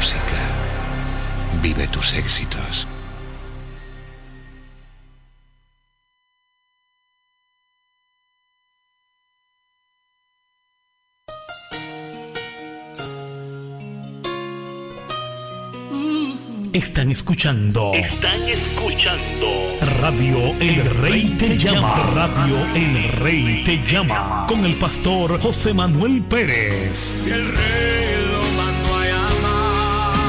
música. Vive tus éxitos. Están escuchando. Están escuchando. Radio El Rey te llama. Radio El Rey te llama. Con el pastor José Manuel Pérez. El rey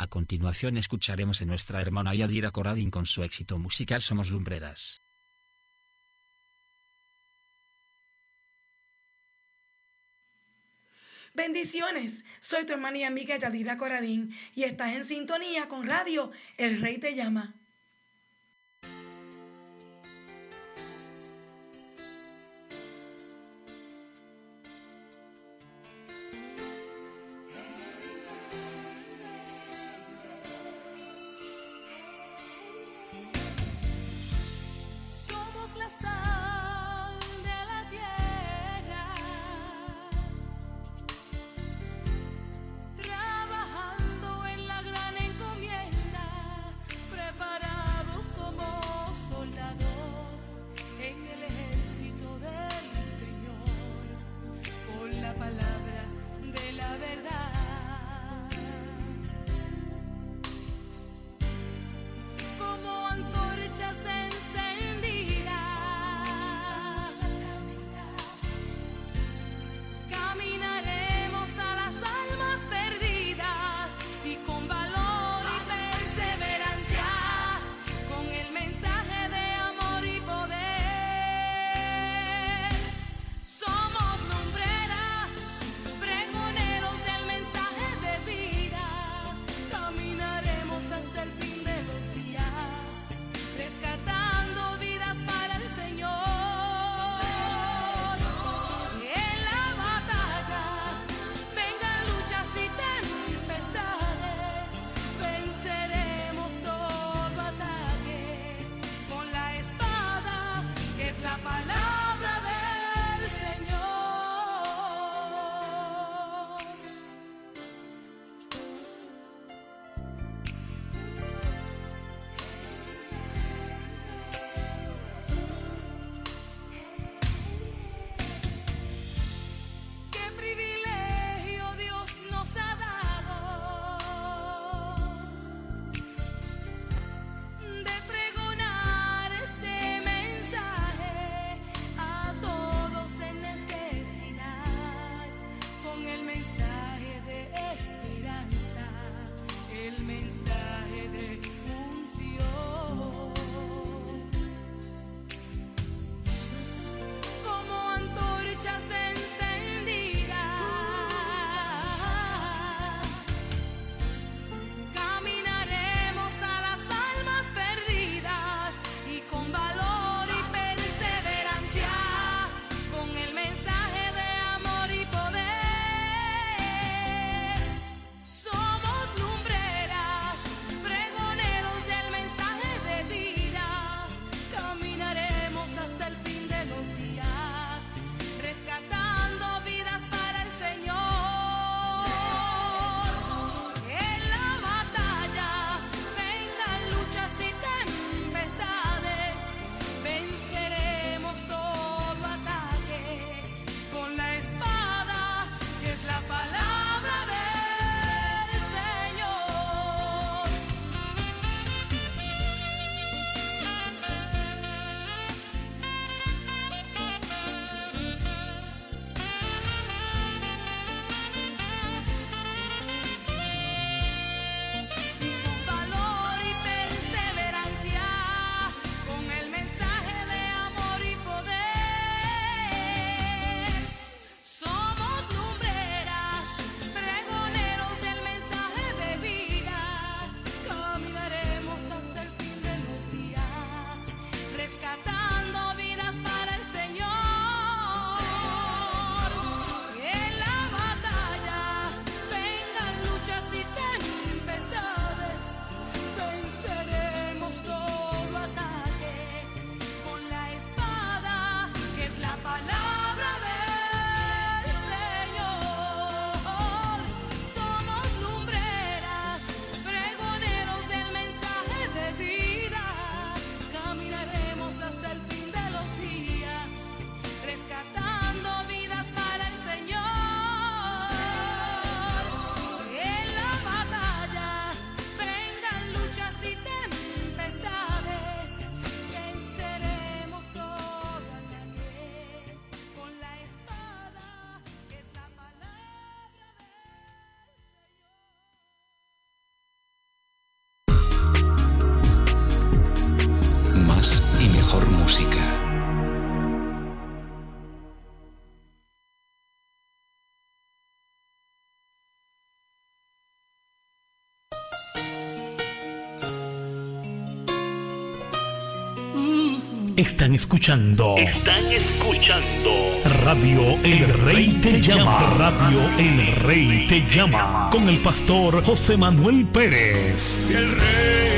A continuación escucharemos a nuestra hermana Yadira Coradín con su éxito musical Somos Lumbreras. Bendiciones, soy tu hermana y amiga Yadira Coradín y estás en sintonía con Radio El Rey te llama. Están escuchando. Están escuchando Radio El Rey te llama. Radio El Rey te llama. Con el pastor José Manuel Pérez. el rey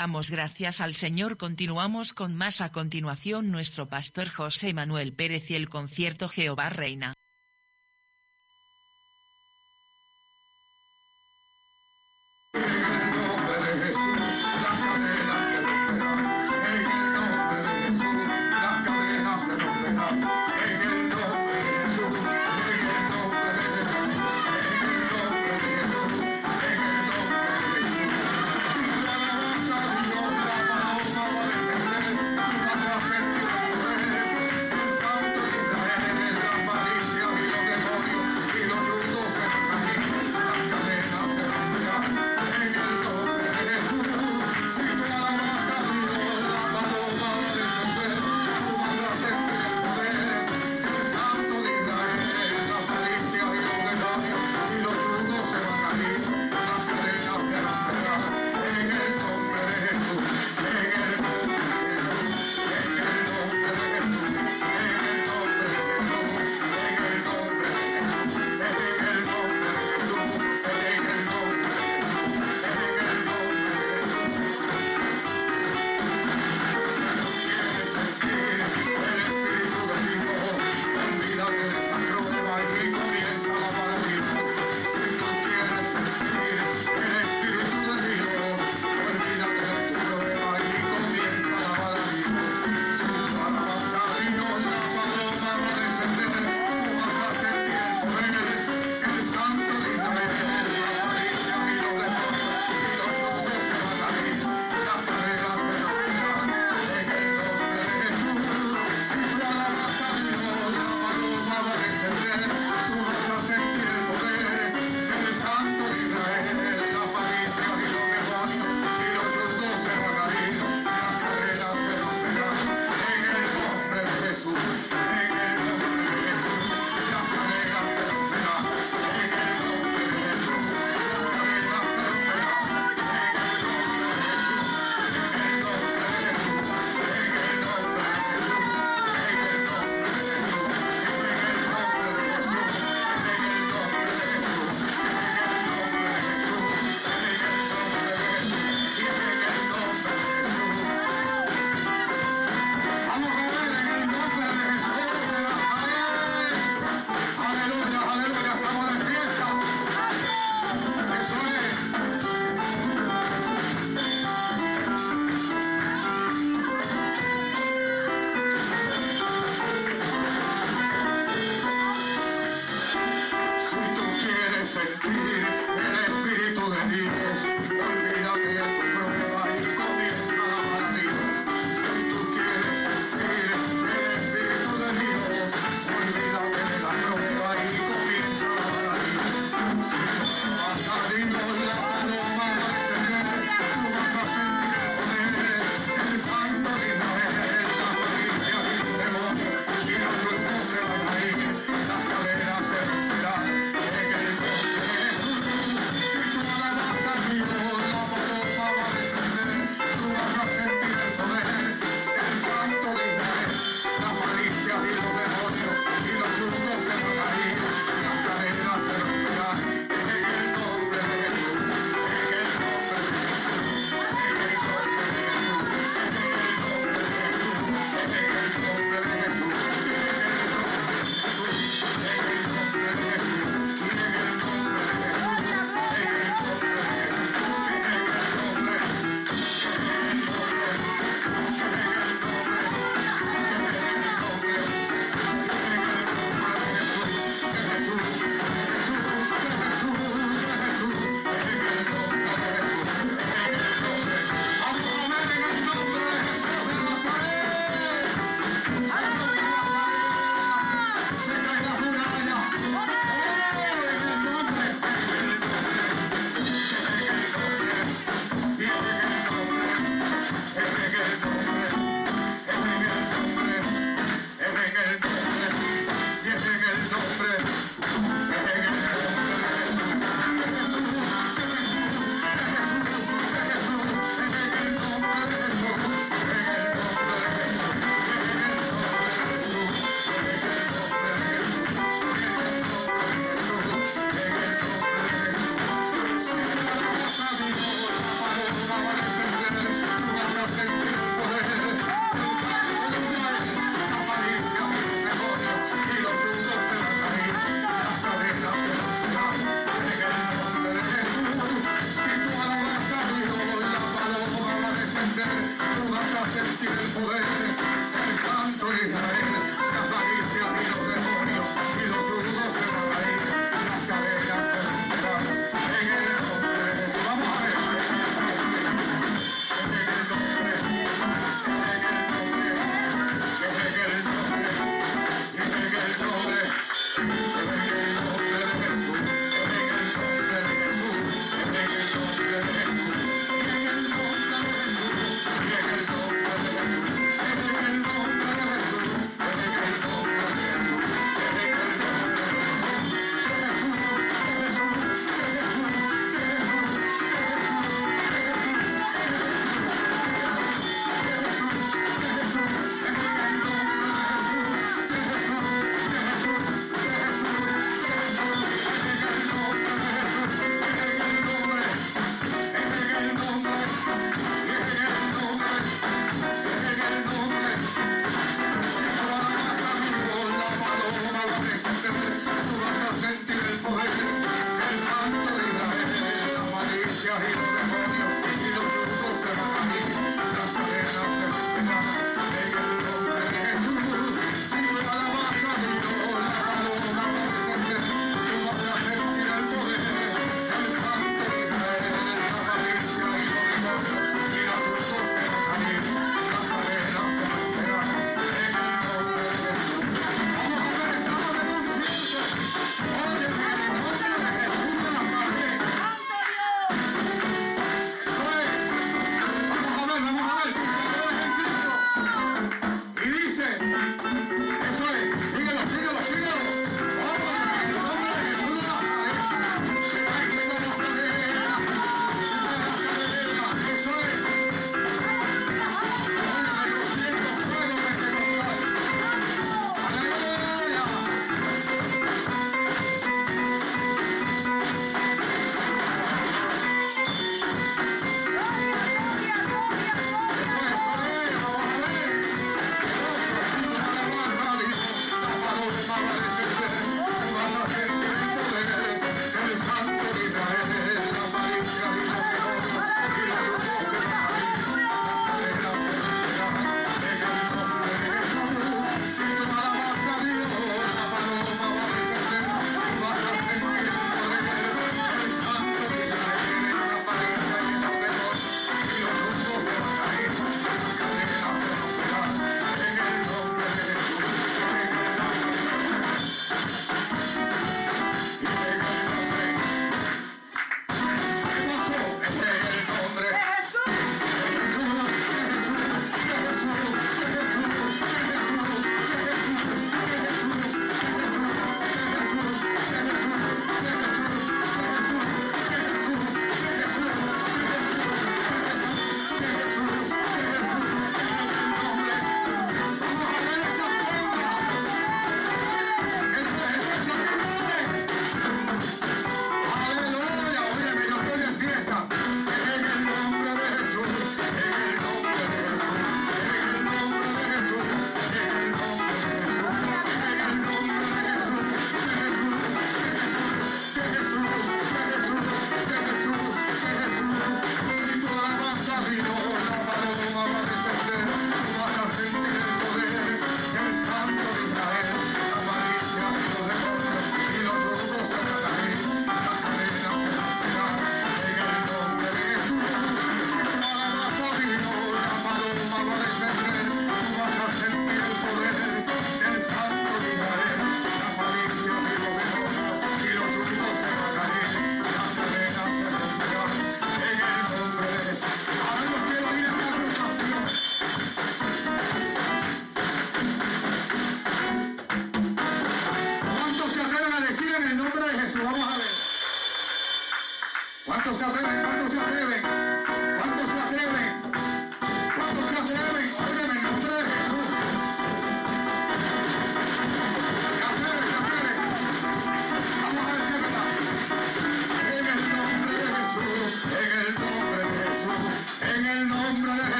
Damos gracias al Señor. Continuamos con más a continuación nuestro pastor José Manuel Pérez y el concierto Jehová Reina.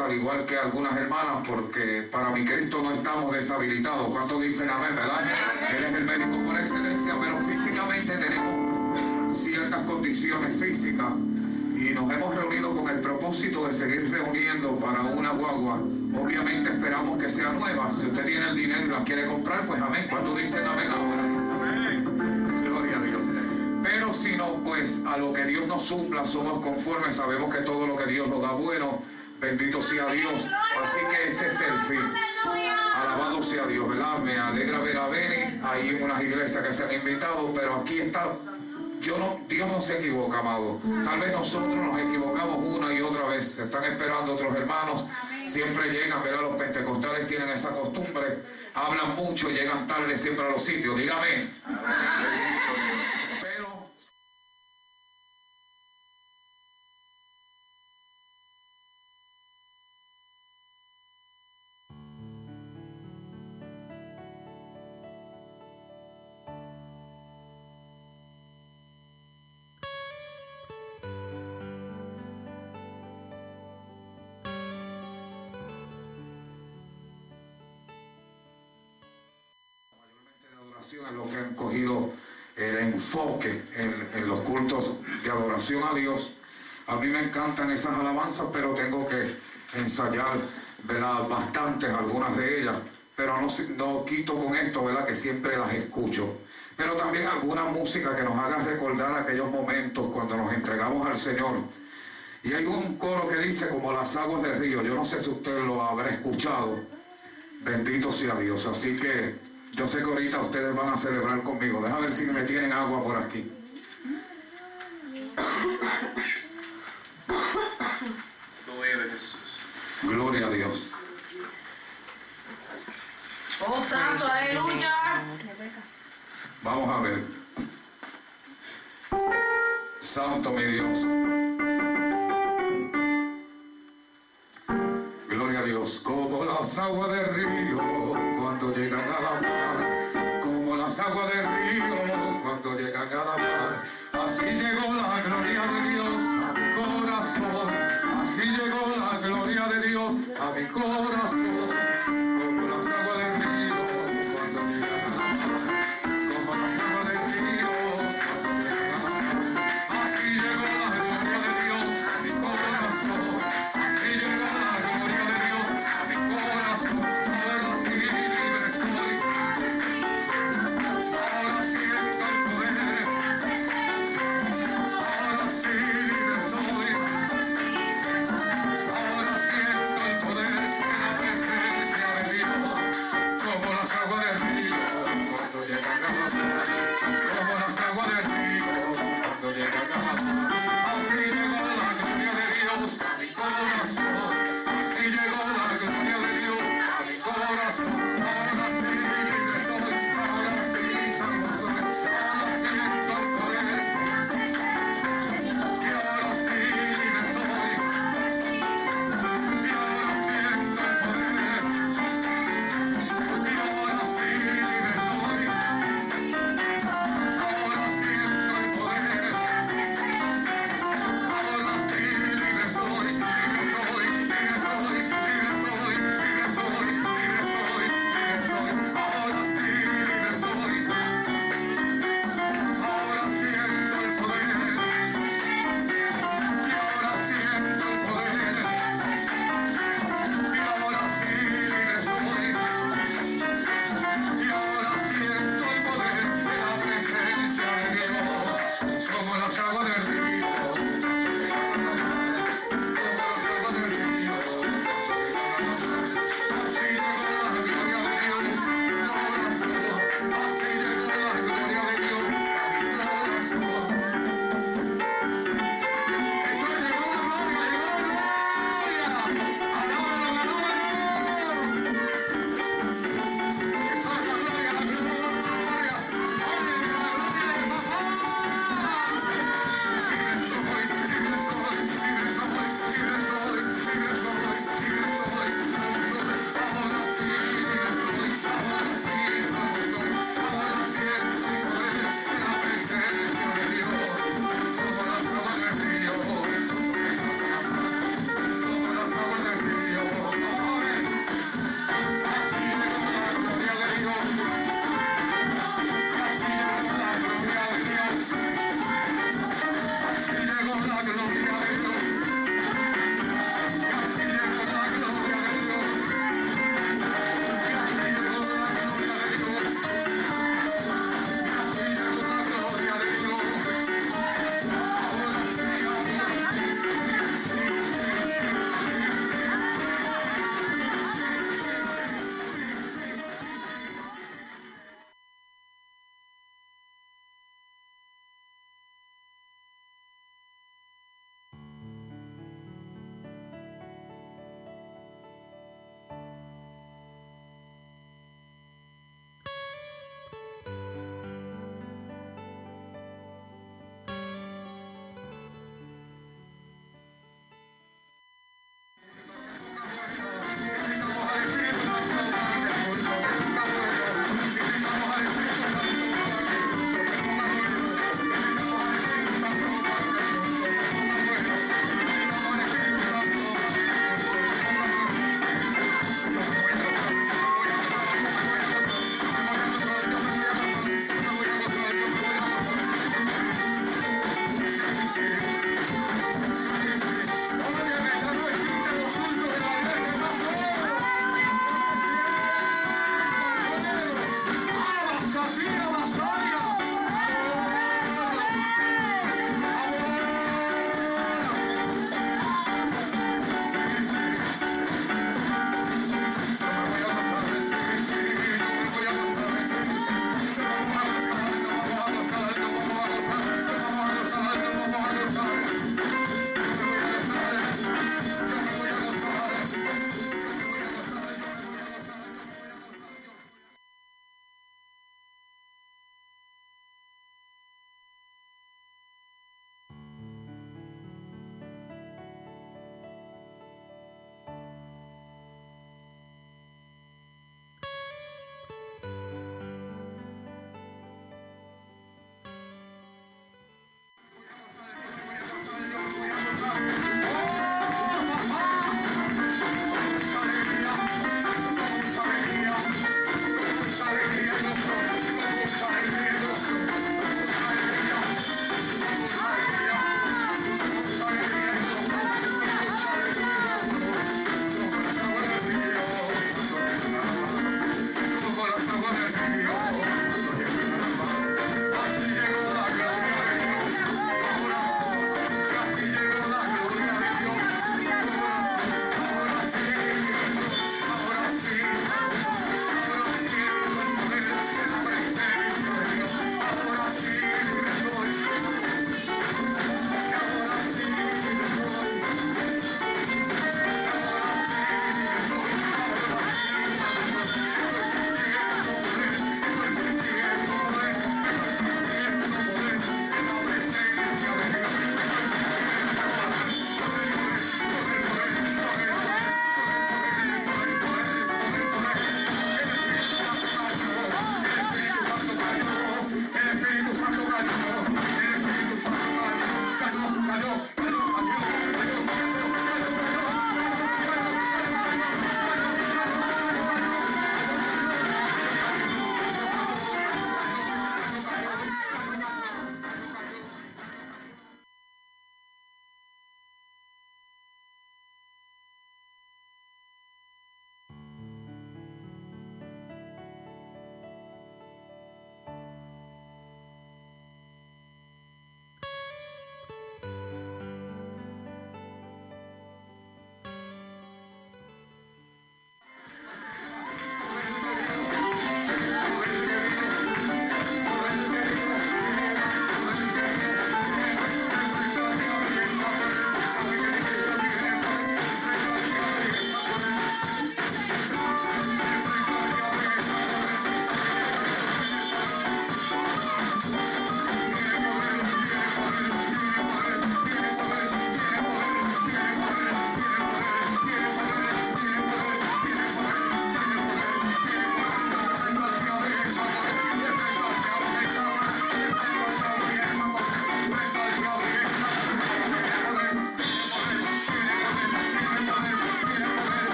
Al igual que algunas hermanas, porque para mi Cristo no estamos deshabilitados. ¿Cuántos dicen amén, verdad? Él es el médico por excelencia, pero físicamente tenemos ciertas condiciones físicas y nos hemos reunido con el propósito de seguir reuniendo para una guagua. Obviamente esperamos que sea nueva. Si usted tiene el dinero y la quiere comprar, pues amén. ¿Cuántos dicen amén ahora? Gloria a Dios. Pero si no, pues a lo que Dios nos supla somos conformes. Sabemos que todo lo que Dios nos da bueno, bendito sea Dios. Así que ese es el fin. Alabado sea Dios, ¿verdad? Me alegra ver a Beni ahí en unas iglesias que se han invitado, pero aquí está. Yo no, Dios no se equivoca, amado. Tal vez nosotros nos equivocamos una y otra vez. Están esperando otros hermanos. Siempre llegan, ¿verdad? Los pentecostales tienen esa costumbre. Hablan mucho, llegan tarde siempre a los sitios. Dígame. De adoración es lo que han cogido el enfoque en, en los cultos de adoración a Dios. A mí me encantan esas alabanzas, pero tengo que ensayar, ¿verdad? Bastantes, algunas de ellas. Pero no, no quito con esto, ¿verdad? Que siempre las escucho. Pero también alguna música que nos haga recordar aquellos momentos cuando nos entregamos al Señor. Y hay un coro que dice como las aguas del río. Yo no sé si usted lo habrá escuchado. Bendito sea Dios. Así que yo sé que ahorita ustedes van a celebrar conmigo. Deja ver si me tienen agua por aquí. Gloria a Dios. Oh, santo, aleluya. Vamos a ver. Santo mi Dios. Gloria a Dios. Como las aguas del río cuando llegan a la mar. Del río cuando llegan a la mar. Así llegó la gloria de Dios a mi corazón. Así llegó la gloria de Dios a mi corazón.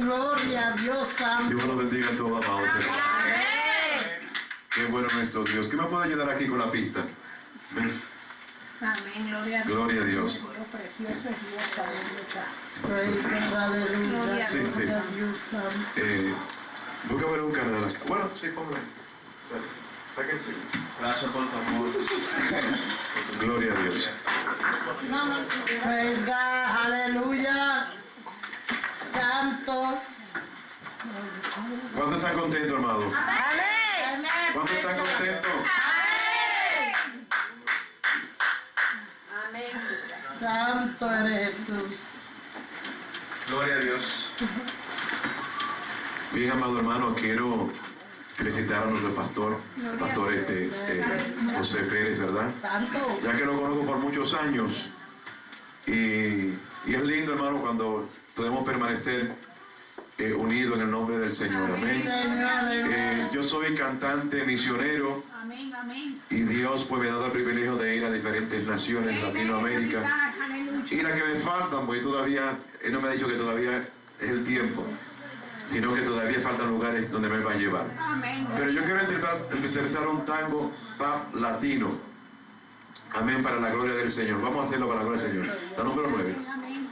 Gloria a Dios Santo. Dios los bendiga a todos, amados hermanos. Qué bueno nuestro Dios. ¿Qué me puede ayudar aquí con la pista? Ven. Amén, gloria a Dios. Gloria a Dios. Precioso es Dios, aleluya. Sí, sí. Gloria a Dios Santo. Eh, búscame un canal. Bueno, sí, póngalo. Dale, Sáquense. Gracias por tu amor. Gloria a Dios. Praise God, aleluya. ¿Cuántos están contentos, hermano? Amén. ¿Cuántos están contentos? Santo eres Jesús. Gloria a Dios. Bien, amado hermano, quiero felicitar a nuestro pastor, el pastor este, eh, José Pérez, ¿verdad? Santo. Ya que lo conozco por muchos años. Y, y es lindo, hermano, cuando podemos permanecer eh, unidos en el nombre del Señor. Amén. Eh, yo soy cantante misionero y Dios pues me ha dado el privilegio de ir a diferentes naciones de Latinoamérica. Y las que me faltan, porque todavía, Él no me ha dicho que todavía es el tiempo, sino que todavía faltan lugares donde me va a llevar. Pero yo quiero interpretar, un tango pop latino. Amén, para la gloria del Señor. Vamos a hacerlo para la gloria del Señor. La número 9. Amén.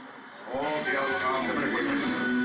Oh, Dios,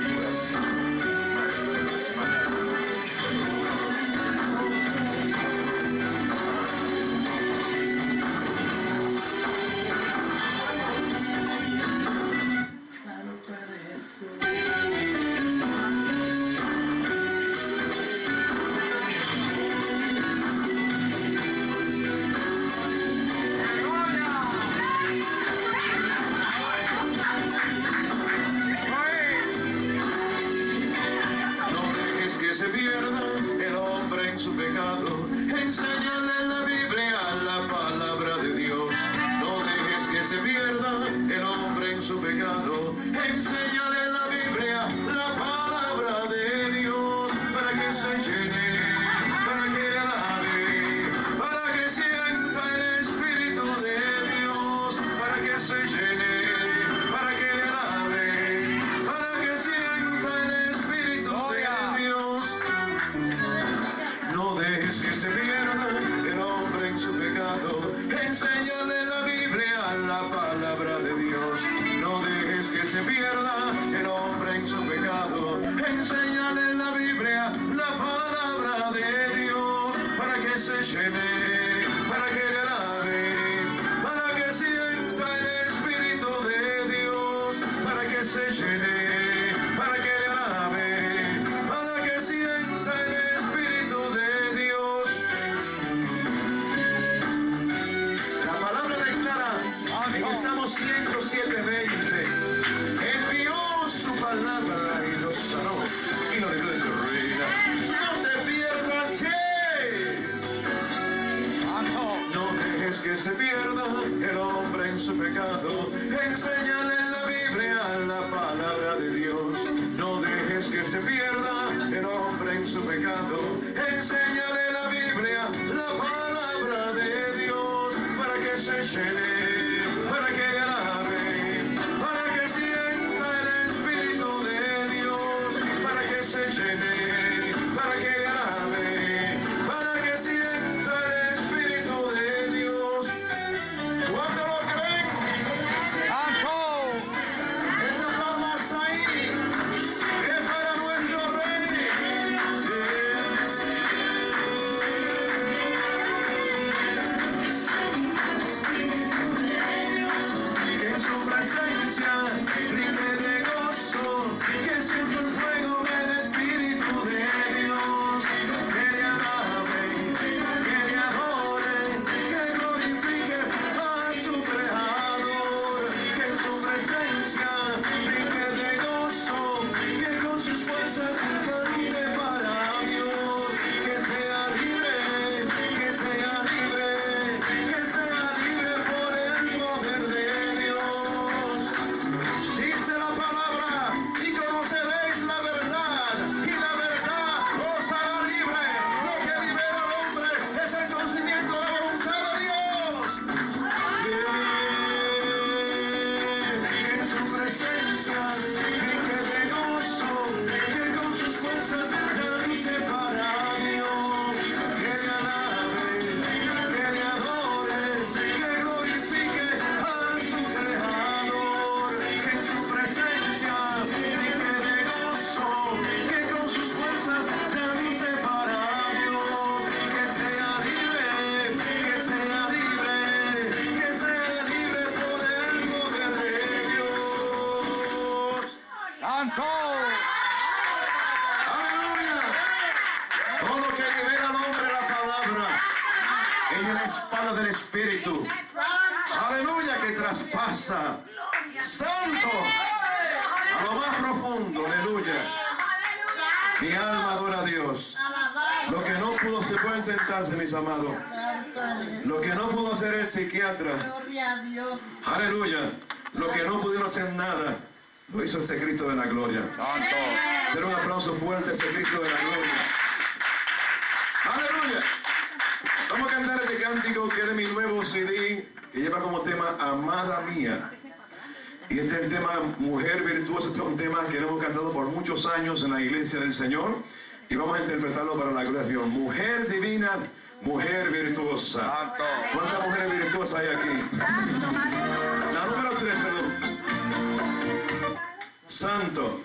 que Es el Cristo de la gloria. Santo. Den un aplauso fuerte a ese de la gloria. Aleluya. Vamos a cantar este cántico que es de mi nuevo CD, que lleva como tema Amada Mía. Y este es el tema Mujer Virtuosa, este es un tema que hemos cantado por muchos años en la iglesia del Señor y vamos a interpretarlo para la gloria de Dios. Mujer divina, mujer virtuosa. ¿Cuántas mujeres virtuosas hay aquí? La número tres, perdón santo,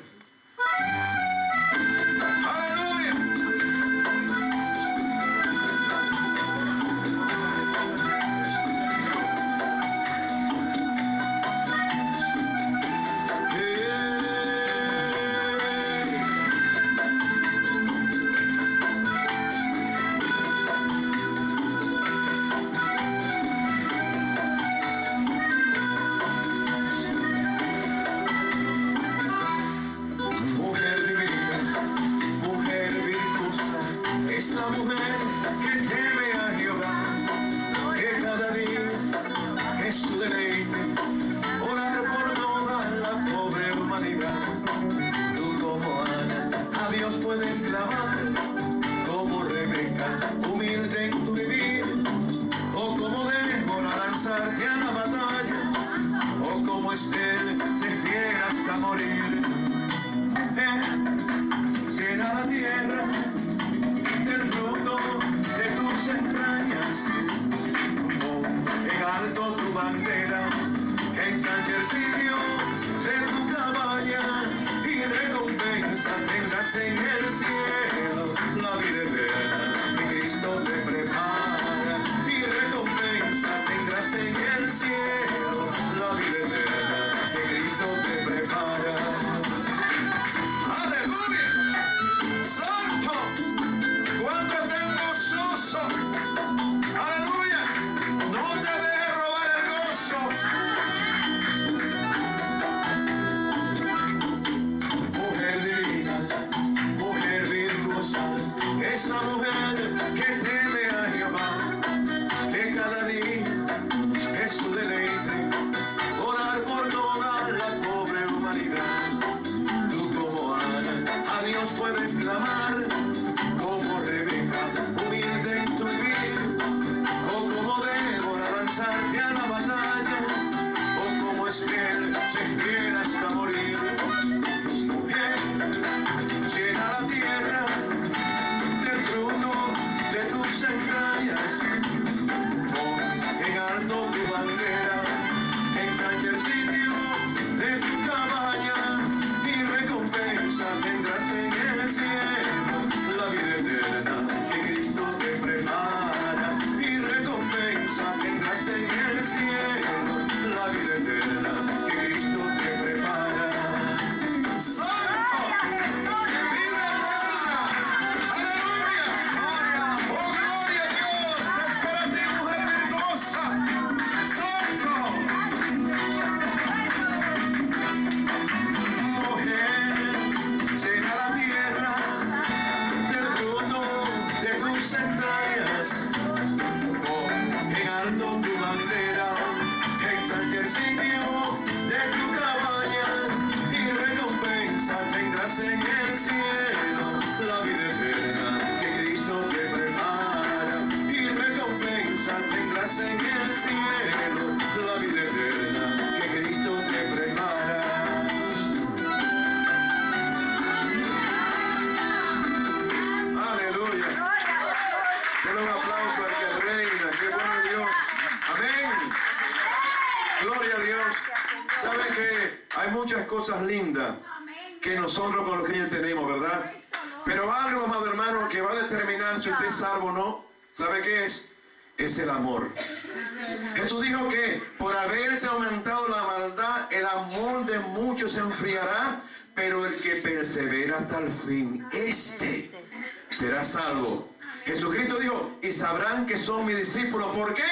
fin, este será salvo. Jesucristo dijo, y sabrán que son mis discípulos. ¿Por qué?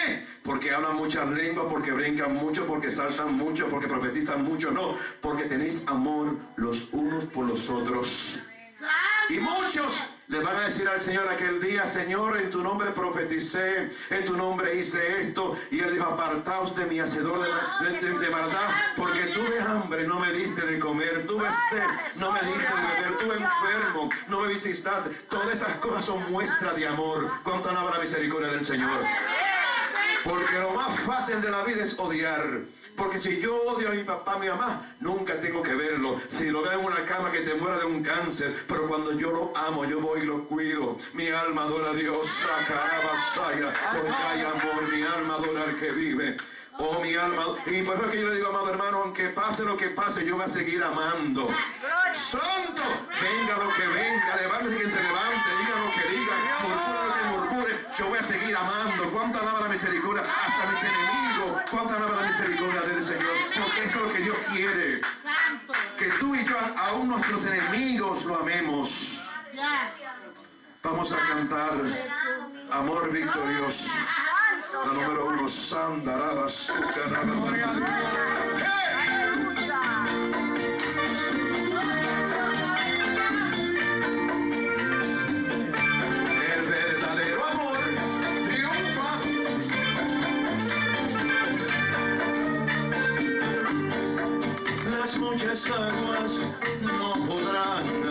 Porque hablan muchas lenguas, porque brincan mucho, porque saltan mucho, porque profetizan mucho. No, porque tenéis amor los unos por los otros. Y muchos le van a decir al Señor aquel día, Señor, en tu nombre profeticé, en tu nombre hice esto. Y él dijo, apartaos de mi hacedor de, de, de, de maldad, porque tuve hambre, no me diste de comer, tuve sed, no me diste de beber, tuve enfermo, no me visitaste. Todas esas cosas son muestra de amor. ¿Cuánto alaba la misericordia del Señor? Porque lo más fácil de la vida es odiar. Porque si yo odio a mi papá, a mi mamá, nunca tengo que verlo. Si lo veo en una cama que te muera de un cáncer, pero cuando yo lo amo, yo voy y lo cuido. Mi alma adora a Dios, sacarabasaya, porque hay amor, mi alma adora al que vive. Oh, mi alma. Y por eso es que yo le digo, amado hermano, aunque pase lo que pase, yo voy a seguir amando. Santo, venga lo que venga, levántese quien se levante, diga lo que diga, murmure lo que murmure, yo voy a seguir amando. ¿Cuánta alaba la misericordia? Hasta mis enemigos. ¿Cuánta alaba la misericordia del Señor? Porque eso es lo que Dios quiere. Que tú y yo, aún nuestros enemigos, lo amemos. Vamos a cantar Amor Victorioso. La número uno, Sandaraba, El Muchas aguas no podrán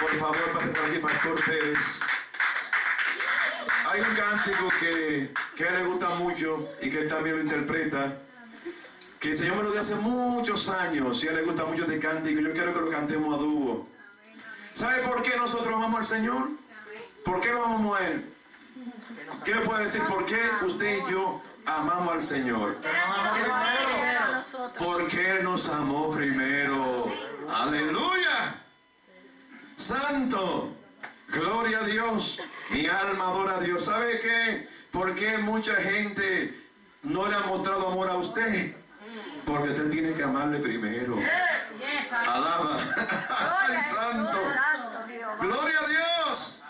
Por favor, pase por aquí, Pastor Pérez. Hay un cántico que, que a él le gusta mucho y que él también lo interpreta. Que el Señor me lo dio hace muchos años y a él le gusta mucho este cántico. Yo quiero que lo cantemos a dúo. ¿Sabe por qué nosotros amamos al Señor? ¿Por qué lo amamos a Él? ¿Qué me puede decir por qué usted y yo amamos al Señor? Porque Él nos amó primero. Aleluya. Santo. Gloria a Dios. Mi alma adora a Dios. ¿Sabe qué? ¿Por qué mucha gente no le ha mostrado amor a usted? Porque usted tiene que amarle primero. Alaba. Ay, santo. Gloria a Dios.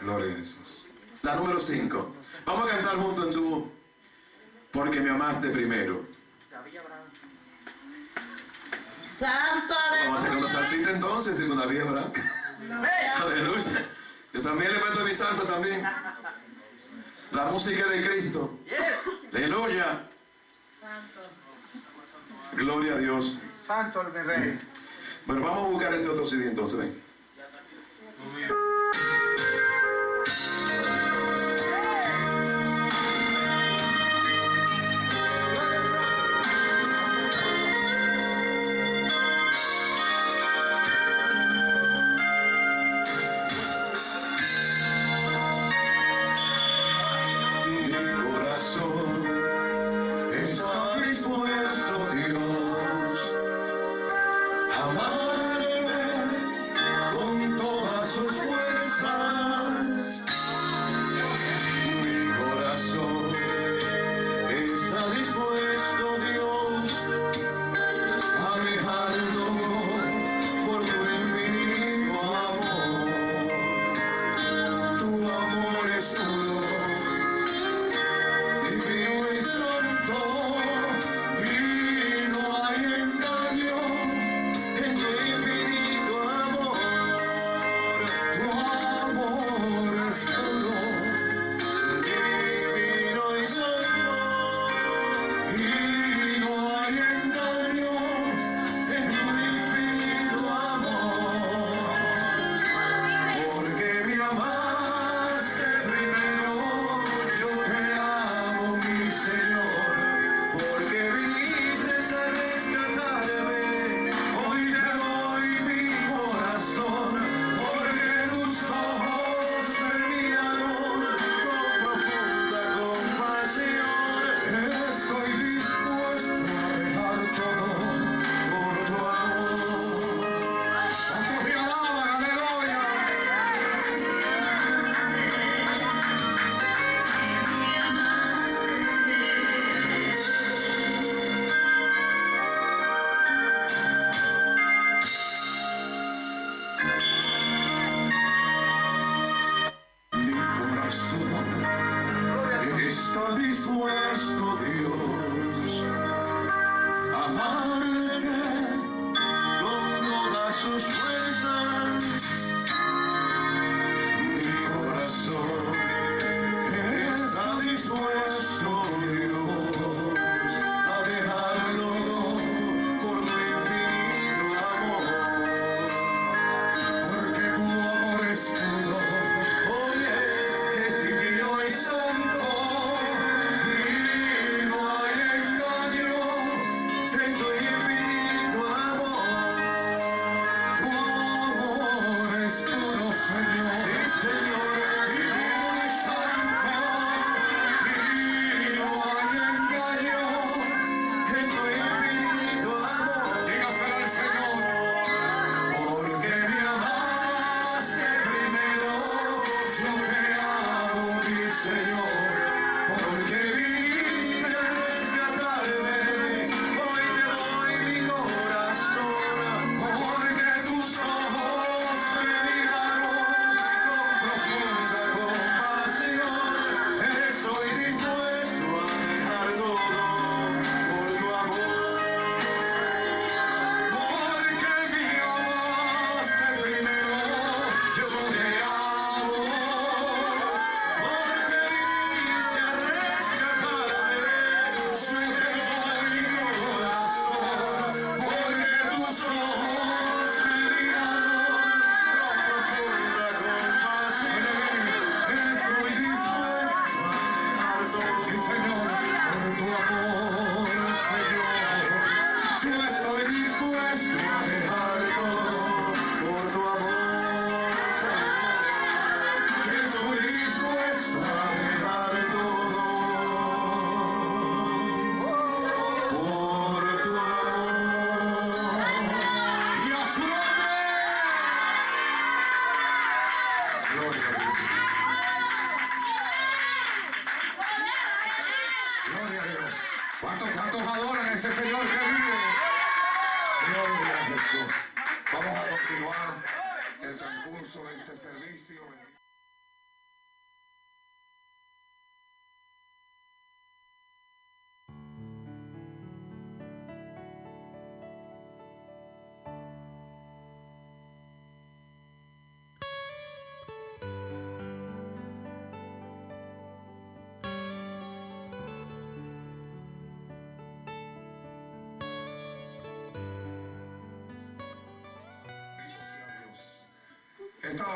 Gloria a Jesús. La número 5. Vamos a cantar juntos en dúo. Porque me amaste primero. Santo Vamos a hacer una salsita entonces, segunda vía, ¿verdad? Aleluya. Yo también le meto mi salsa también. La música de Cristo. Aleluya. Gloria a Dios. Santo el rey. Bueno, vamos a buscar este otro CD entonces, ven.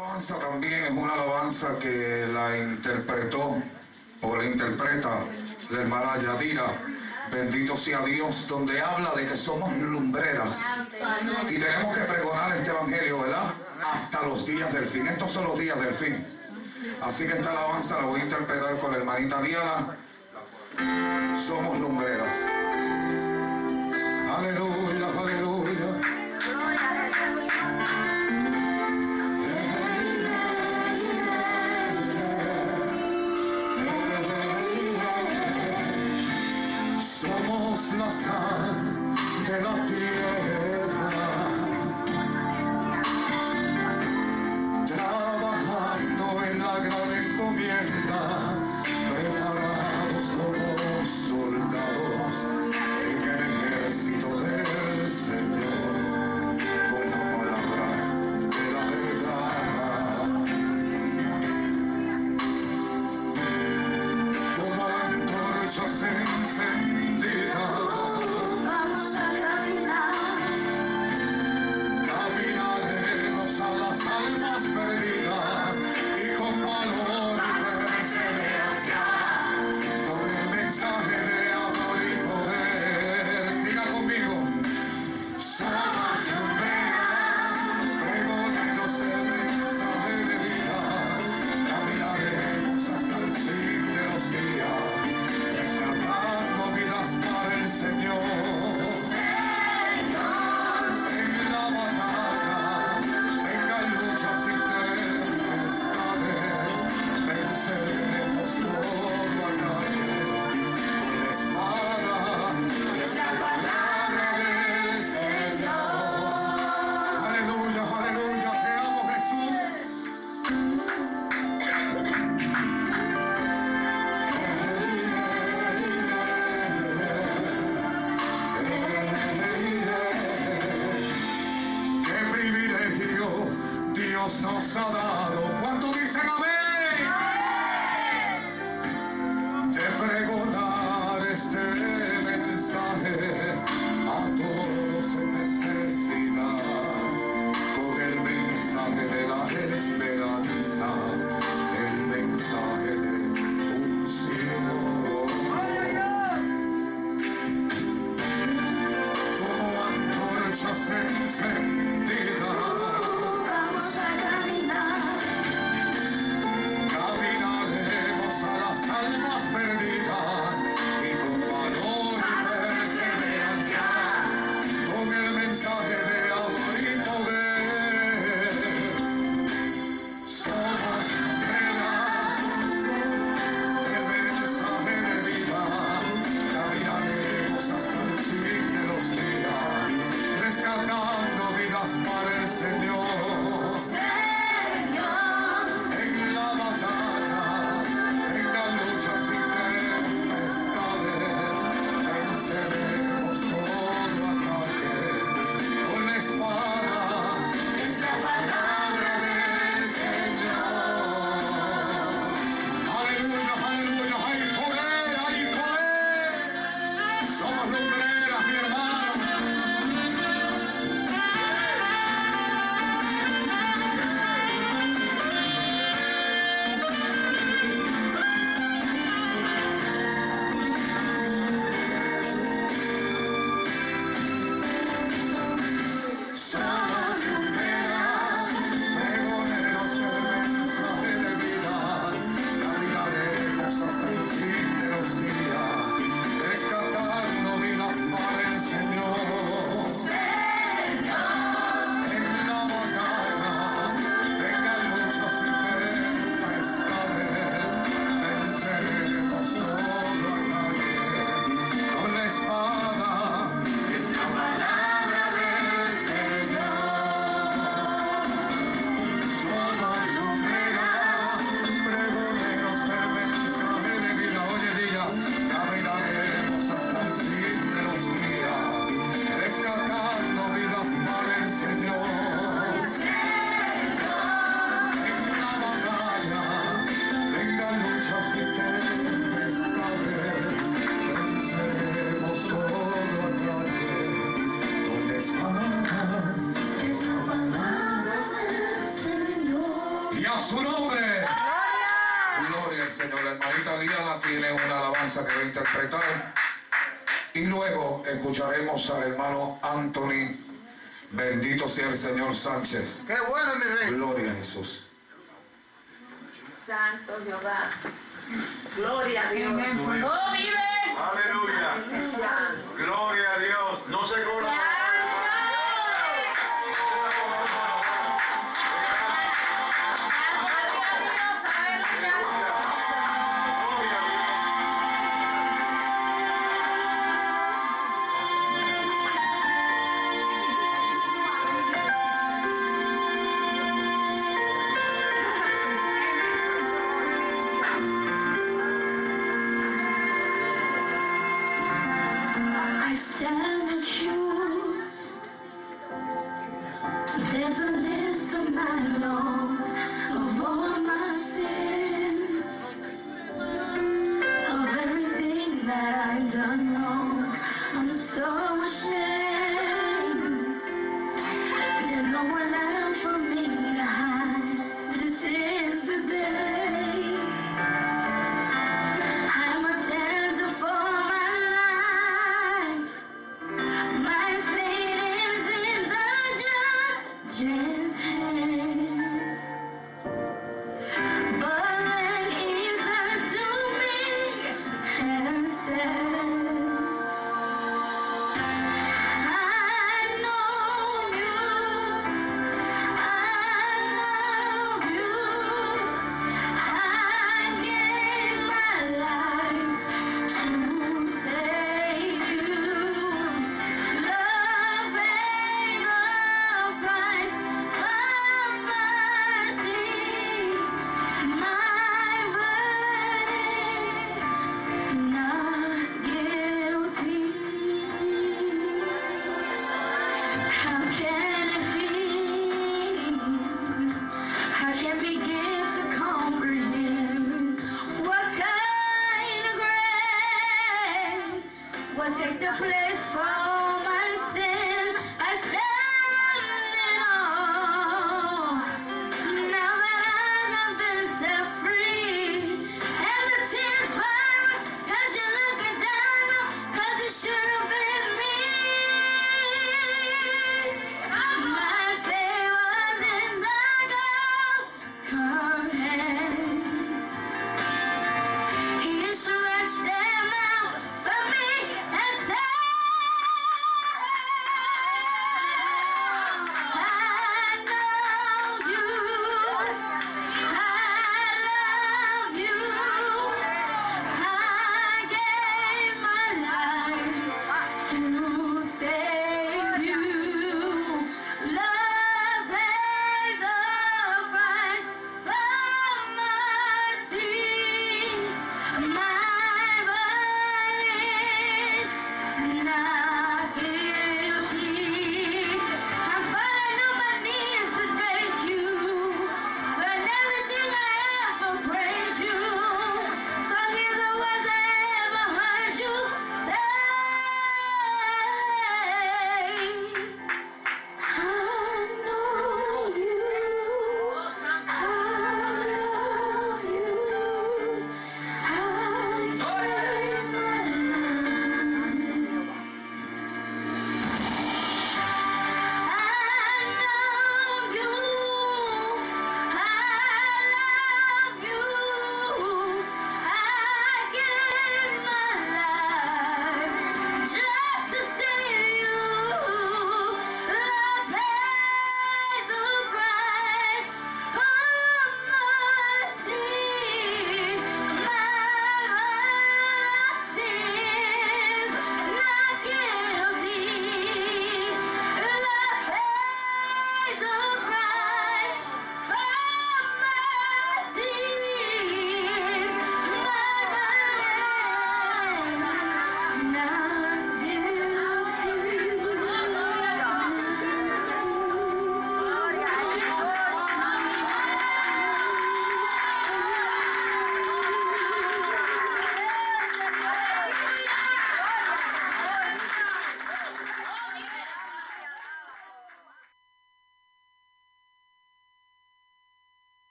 alabanza también es una alabanza que la interpretó o la interpreta la hermana Yadira. Bendito sea Dios, donde habla de que somos lumbreras y tenemos que pregonar este evangelio, ¿verdad? Hasta los días del fin. Estos son los días del fin. Así que esta alabanza la voy a interpretar con la hermanita Diana ser, Señor Sánchez. Qué bueno, mi rey. Gloria a Jesús.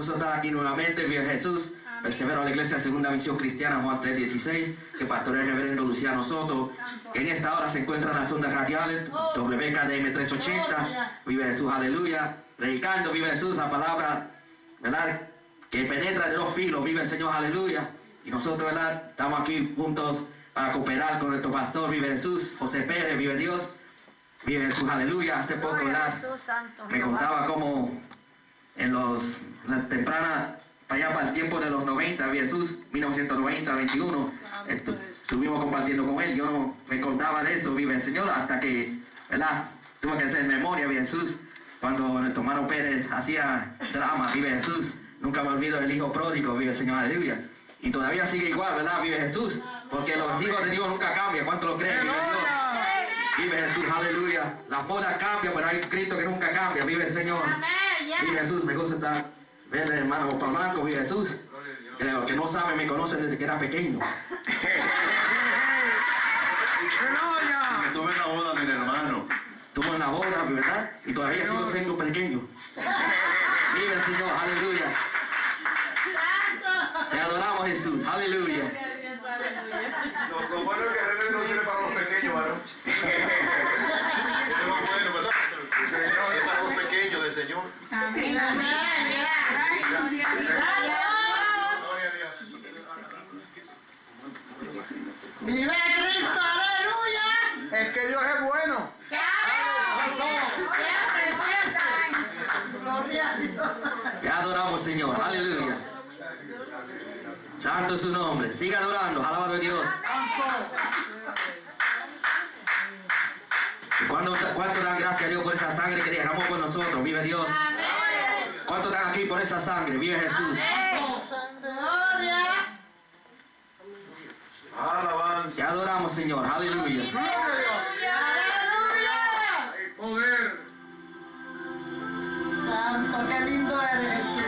Gusto estar aquí nuevamente, Vive Jesús. Persevero a la Iglesia Segunda Misión Cristiana Juan 316, que pastorea el reverendo Luciano Soto, que en esta hora se encuentran las ondas radiales WKDM 380, Vive Jesús, aleluya. Predicando, Vive Jesús, la palabra, ¿verdad? Que penetra de los filos, vive el Señor, aleluya. Y nosotros, ¿verdad? Estamos aquí juntos para cooperar con nuestro pastor, Vive Jesús, José Pérez, Vive Dios, Vive Jesús, aleluya. Hace poco, ¿verdad? Me contaba cómo en los la temprana para allá para el tiempo de los 90 Vive Jesús 1990 21 estu- estuvimos compartiendo con él yo no me contaba de eso vive el Señor hasta que verdad tuve que hacer memoria Vive Jesús. Cuando nuestro hermano Pérez hacía drama Vive Jesús. Nunca me olvido del hijo pródigo Vive el Señor aleluya. Y todavía sigue igual verdad Vive Jesús porque los hijos de Dios nunca cambian ¿cuánto lo creen Vive Dios Vive Jesús, aleluya. Las modas cambian, pero hay un Cristo que nunca cambia. Vive el Señor. Vive Jesús, me gusta estar. Ver el hermano Blanco, vive Jesús. Que los que no saben me conocen desde que era pequeño. Estuve en la boda del hermano. Estuvo en la boda, ¿verdad? Y todavía sigo siendo pequeño. Vive el Señor, aleluya. Te adoramos Jesús, aleluya. Lo, lo bueno es que René no sirve para los pequeños, varón. del Señor. ¡Vive Cristo! ¡Aleluya! Es que Dios es bueno. ¡Gloria a Dios! Te adoramos, Señor, aleluya. Santo es su nombre. Siga adorando, alabado a Dios. ¿Y cuándo- ¿Cuánto dan gracias a Dios por esa sangre que derramó por nosotros? Vive Dios. ¿Cuánto están aquí por esa sangre? Vive Jesús. ¡Gloria! Alabanza. Te adoramos, Señor. Aleluya. ¡Aleluya! Poder. Santo, qué lindo eres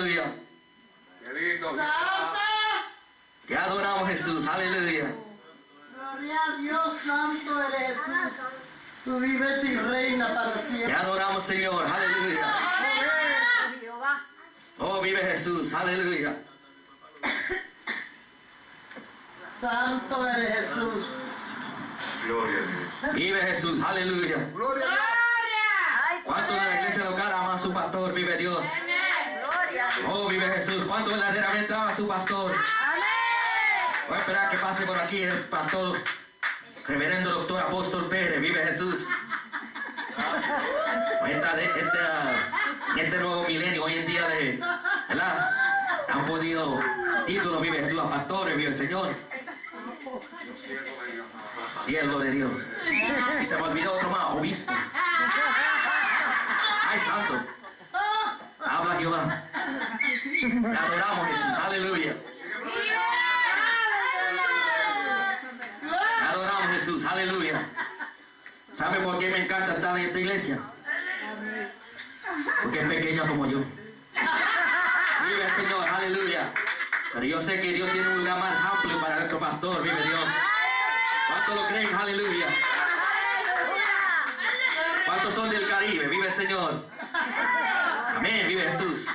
aleluya. Qué lindo. Te adoramos Jesús, aleluya. Gloria a Dios, santo eres Jesús. Tú vives y reina para Te siempre. adoramos Señor, aleluya. Oh, vive Jesús, aleluya. Santo eres Jesús. Gloria a Dios. Vive Jesús, aleluya. Gloria a Dios. ¿Cuánto en la iglesia local ama a su pastor? Vive Dios. Oh, vive Jesús. ¿Cuánto verdaderamente ama a su pastor? Voy a esperar que pase por aquí el pastor, reverendo doctor apóstol Pérez. Vive Jesús. Esta, esta- este nuevo milenio, hoy en día, de, ¿verdad? Han podido títulos, vive Jesús, a pastores, vive el Señor. Siervo de Dios. Y se me olvidó otro más, obispo. Ay, santo. Habla Jehová. Te adoramos, Jesús. Aleluya. Te adoramos, Jesús. Aleluya. ¿Sabe por qué me encanta estar en esta iglesia? Porque es pequeña como yo. Vive el Señor. Aleluya. Pero yo sé que Dios tiene un lugar más amplio para nuestro pastor. Vive Dios. ¿Cuántos lo creen? Aleluya. ¿Cuántos son del Caribe? Vive el Señor. Amén. Vive Jesús.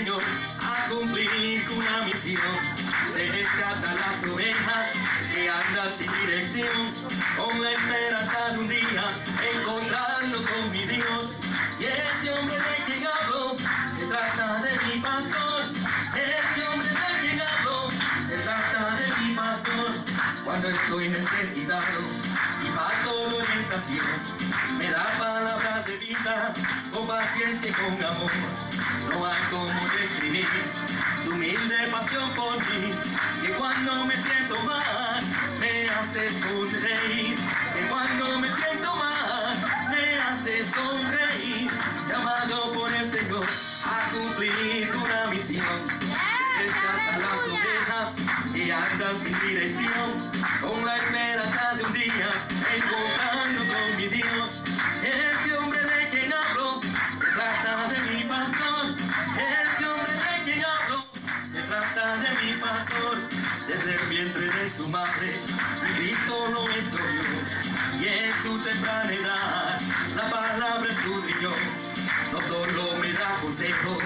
A cumplir una misión de rescatar las ovejas que andan sin dirección, con la esperanza de un día encontrarnos con mi Dios. Y ese hombre de quien hablo se trata de mi pastor. Ese hombre de quien hablo se trata de mi pastor. Cuando estoy necesitado y falto de orientación, me da palabras de vida con paciencia y con amor. No hay como describir su humilde pasión por mí, que cuando me siento mal me hace sonreír, que cuando me siento mal me hace sonreír, llamado por el Señor a cumplir una misión. Rescata las ovejas que andan sin dirección, con la esperanza de un día encontrando su madre, Cristo lo escogió. Y en su temprana edad, la palabra escudriñó. No solo me da consejo,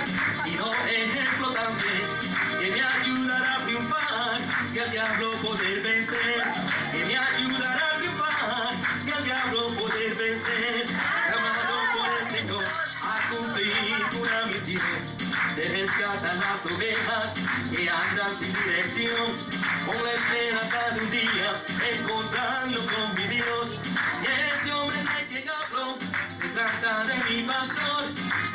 sino ejemplo también, que me ayudará a triunfar y al diablo poder vencer, que me ayudará a triunfar y al diablo poder vencer, llamado por el Señor a cumplir una misión de rescatar las ovejas que andan sin dirección, con la esperanza de un día encontrarlo con mi Dios. Y ese hombre de quien hablo se trata de mi pastor.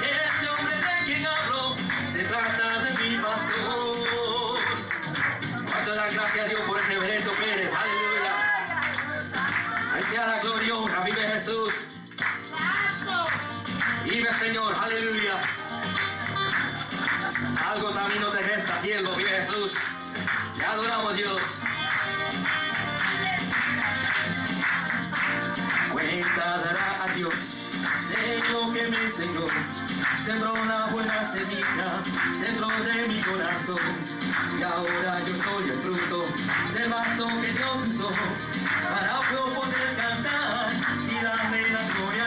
Ese hombre de quien hablo se trata de mi pastor. Vamos a dar gracias a Dios por el reverendo Pérez. Aleluya. Ahí sea la gloria honra. Vive Jesús. Vive Señor. Aleluya. Algo también no te resta, siervo, vive Jesús. Te adoramos, Dios. Cuenta dará a Dios de lo que me enseñó. Sembró una buena semilla dentro de mi corazón. Y ahora yo soy el fruto del vaso que Dios usó para poder cantar y darle la gloria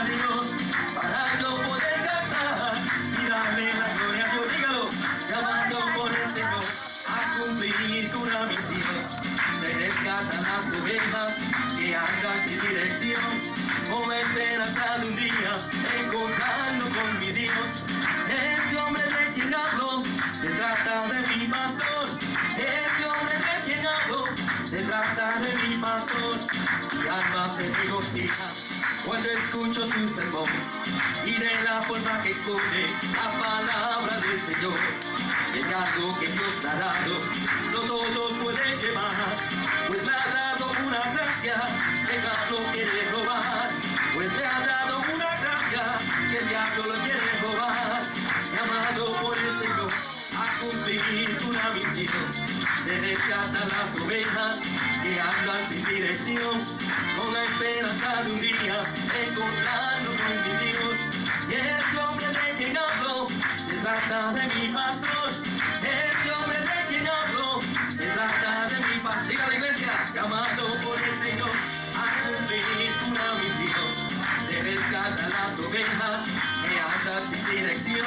que andan sin dirección. Con la esperanza de un día encontrarnos con mi Dios. Ese hombre de quien hablo se trata de mi pastor. Ese hombre de quien hablo se trata de mi pastor. Mi alma se regocija cuando escucho su sermón. Y de la forma que expone la palabra del Señor. Es algo que Dios te ha dado, no todos pueden llevar, pues dado una gracia que el diablo quiere robar, pues le ha dado una gracia que el lo quiere robar, llamado por el Señor a cumplir una misión. De rescatar las ovejas que andan sin dirección, con la esperanza de un día encontrarnos con mi Dios. Y ese hombre de hablo se trata de mi ovejas andan sin dirección,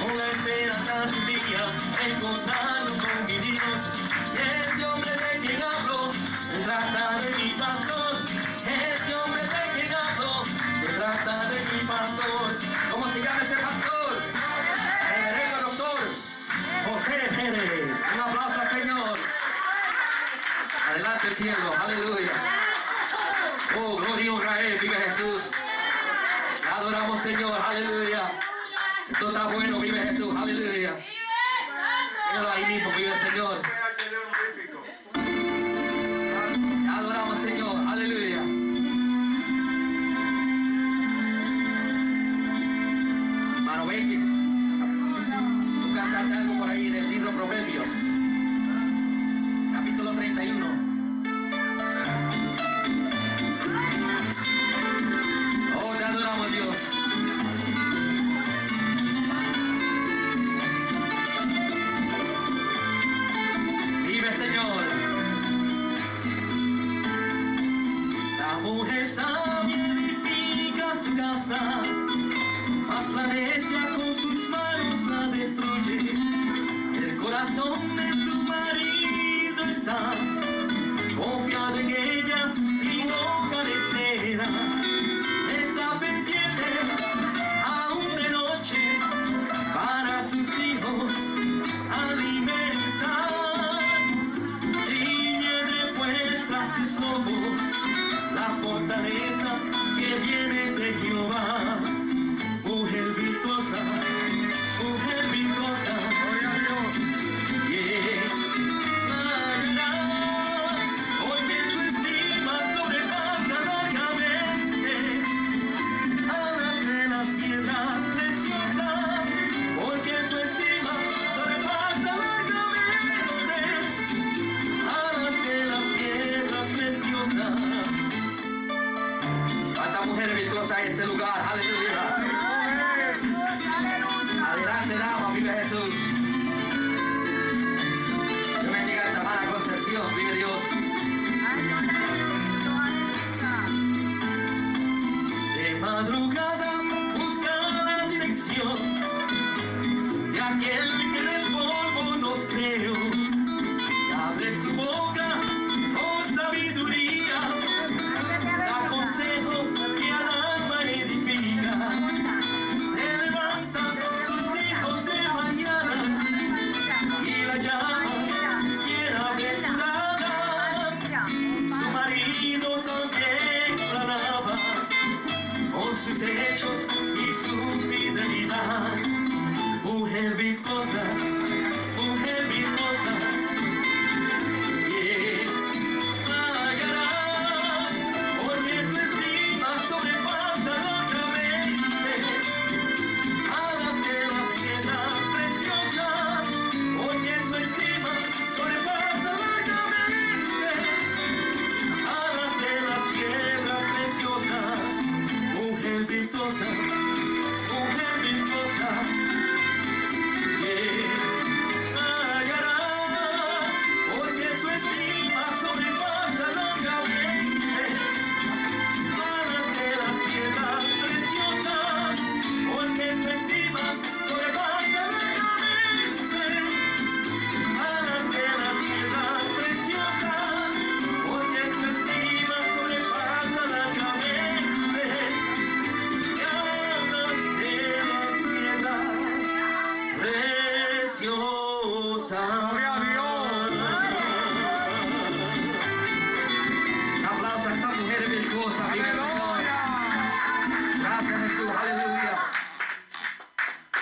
con la esperanza de un día encontrarnos con mi Dios. Ese hombre de quien hablo se trata de mi pastor. Ese hombre de quien hablo se trata de mi pastor. ¿Cómo se llama ese pastor? Reverendo doctor José Pérez. Un aplauso al Señor. Adelante cielo, aleluya. Oh, gloria a Él, vive Jesús. Adoramos Señor, aleluya. Esto está bueno, vive Jesús, aleluya. Ahí mismo, vive el Señor.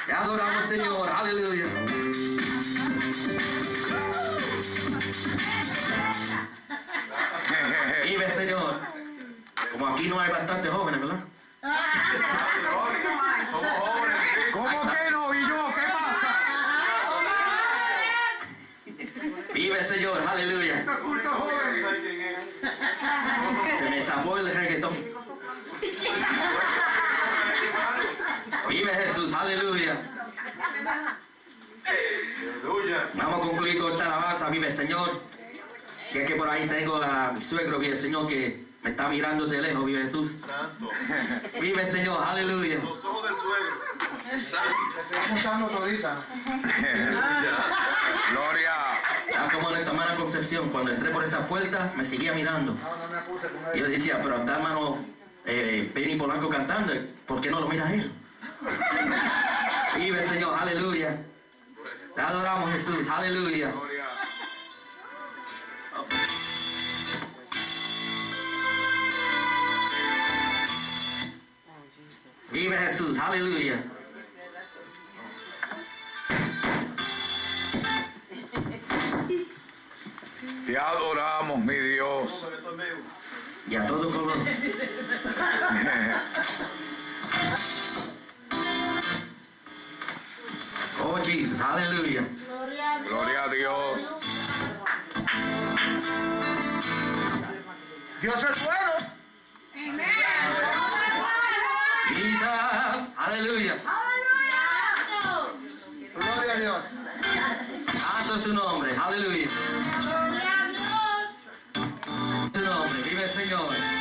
Te adoramos, Señor. Aleluya. Vive, Señor. Como aquí no hay bastantes jóvenes, ¿verdad? ¿Cómo que no? ¿Y yo? ¿Qué pasa? Vive, Señor. Aleluya. Se me zafó el reggaetón. Vamos a concluir con esta alabanza, vive el Señor. Y es que por ahí tengo a mi suegro, vive el Señor, que me está mirando de lejos, vive Jesús. Vive el Señor, aleluya. Los ojos del suegro. Estoy juntando todita. Gloria. Ah, como nuestra hermana Concepción, cuando entré por esa puerta, me seguía mirando. Y yo decía, pero está hermano eh, Benny Polanco cantando, ¿por qué no lo miras él? Vive Señor, aleluya. Te adoramos Jesús, aleluya. Vive Jesús, aleluya. Te adoramos, mi Dios. Y a todo color. Oh, Jesus, aleluya. Gloria a Dios. Dios es bueno. Jesus, aleluya. Gloria a Dios. Santo es su nombre, aleluya. Su nombre, vive el Señor.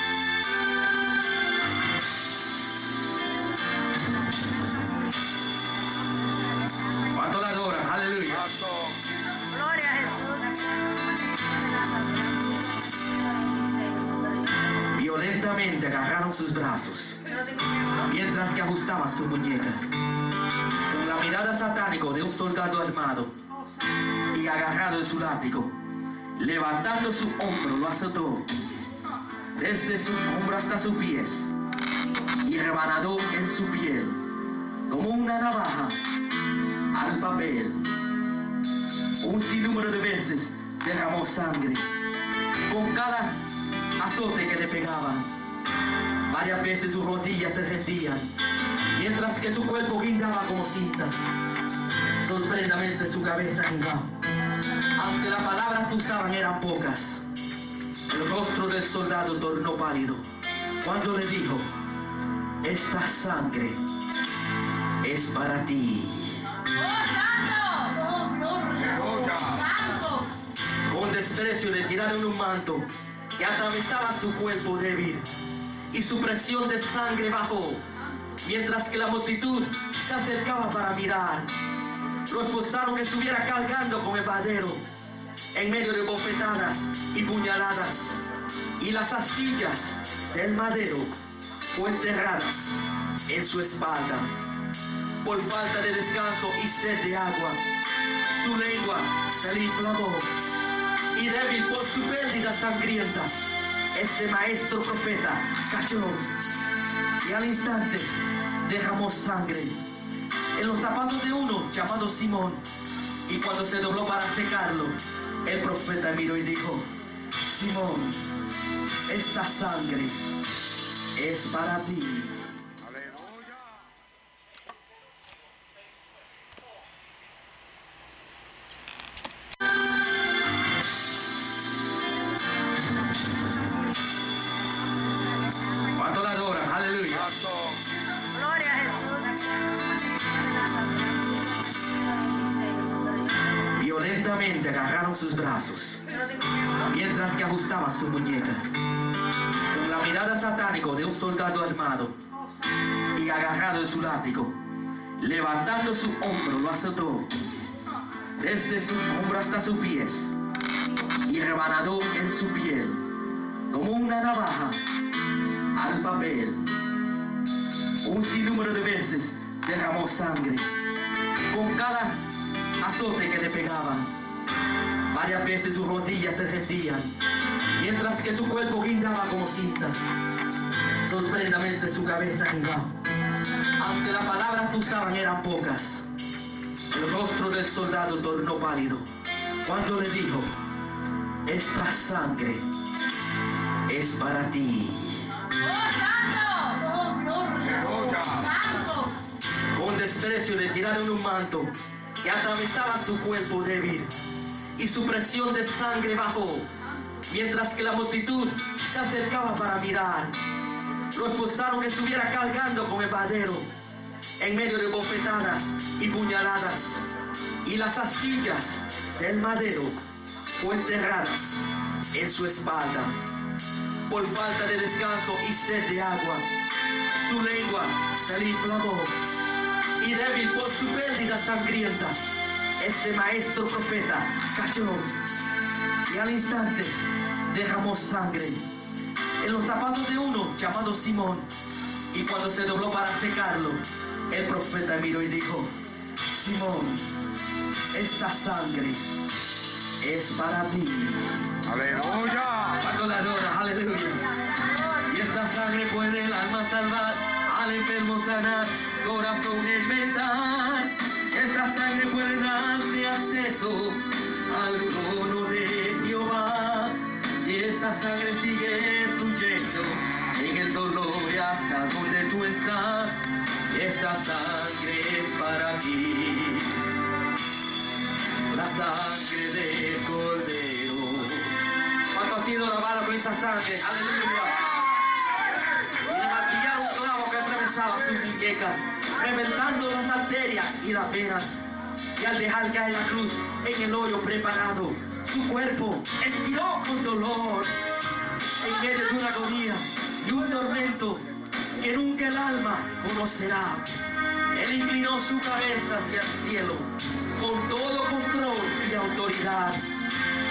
¿Cuánto la adoran? Aleluya. Violentamente agarraron sus brazos mientras que ajustaba sus muñecas. Con la mirada satánico de un soldado armado y agarrado en su látigo, levantando su hombro lo azotó desde su hombro hasta sus pies y rebanadó en su piel como una navaja al papel. Un sinnúmero de veces derramó sangre con cada azote que le pegaba. Varias veces sus rodillas se rendían, mientras que su cuerpo guindaba como cintas. Sorprendamente su cabeza giraba. Aunque las palabras que usaban eran pocas, el rostro del soldado tornó pálido cuando le dijo, esta sangre es para ti. Desprecio le tiraron un manto que atravesaba su cuerpo débil y su presión de sangre bajó, mientras que la multitud se acercaba para mirar. Lo esforzaron que estuviera cargando con el madero, en medio de bofetadas y puñaladas, y las astillas del madero fueron enterradas en su espalda. Por falta de descanso y sed de agua, su lengua se le inflamó, y débil por su pérdida sangrienta, este maestro profeta cayó y al instante derramó sangre en los zapatos de uno llamado Simón. Y cuando se dobló para secarlo, el profeta miró y dijo, Simón, esta sangre es para ti. Levantando su hombro lo azotó desde su hombro hasta sus pies y rebanadó en su piel como una navaja al papel. Un sinnúmero de veces derramó sangre con cada azote que le pegaba. Varias veces sus rodillas se rendían, mientras que su cuerpo guindaba como cintas. Sorprendamente su cabeza giraba. Aunque las palabras que usaban eran pocas, el rostro del soldado tornó pálido cuando le dijo, esta sangre es para ti. Con desprecio le tiraron un manto que atravesaba su cuerpo débil y su presión de sangre bajó, mientras que la multitud se acercaba para mirar. Lo esforzaron que estuviera cargando con el madero, en medio de bofetadas y puñaladas, y las astillas del madero fue enterradas en su espalda. Por falta de descanso y sed de agua, su lengua se le inflamó y débil por su pérdida sangrienta, ese maestro profeta cayó y al instante derramó sangre en los zapatos de uno llamado Simón. Y cuando se dobló para secarlo, el profeta miró y dijo, Simón, esta sangre es para ti. Aleluya. Cuando la aleluya. Y esta sangre puede el alma salvar, al enfermo sanar, corazón inventar. Esta sangre puede darle acceso al trono de Jehová. Y esta sangre sigue fluyendo en el dolor y hasta donde tú estás. Esta sangre es para ti. La sangre del cordero. ¿Cuánto ha sido lavada con esa sangre? Aleluya. Le martillaron un clavo que atravesaba sus muñecas, reventando las arterias y las venas. Y al dejar caer la cruz en el hoyo preparado, su cuerpo expiró con dolor en medio de una agonía y un tormento que nunca el alma conocerá. Él inclinó su cabeza hacia el cielo con todo control y autoridad,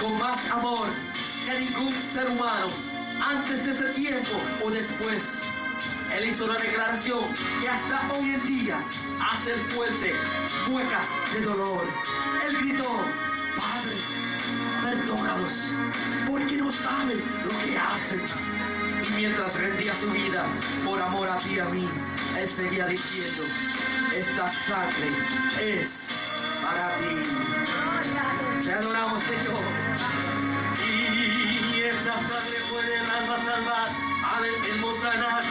con más amor que ningún ser humano antes de ese tiempo o después. Él hizo una declaración que hasta hoy en día hace fuerte huecas de dolor. Él gritó, Padre, perdónalos, porque no saben lo que hacen. Y mientras rendía su vida por amor a ti y a mí, él seguía diciendo, esta sangre es para ti. Te adoramos, Señor. Y esta sangre puede el alma salvar, al sanar,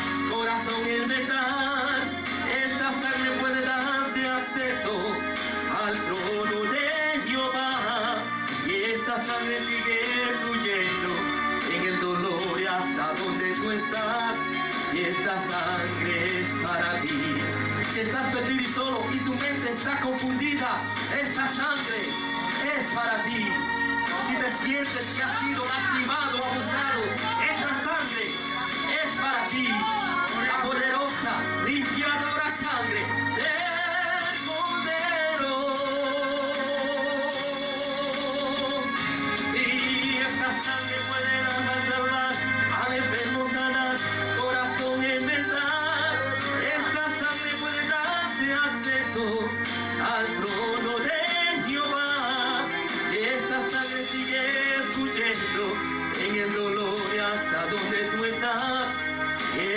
y tu mente está confundida, esta sangre es para ti. Si te sientes que has sido lastimado, abusado,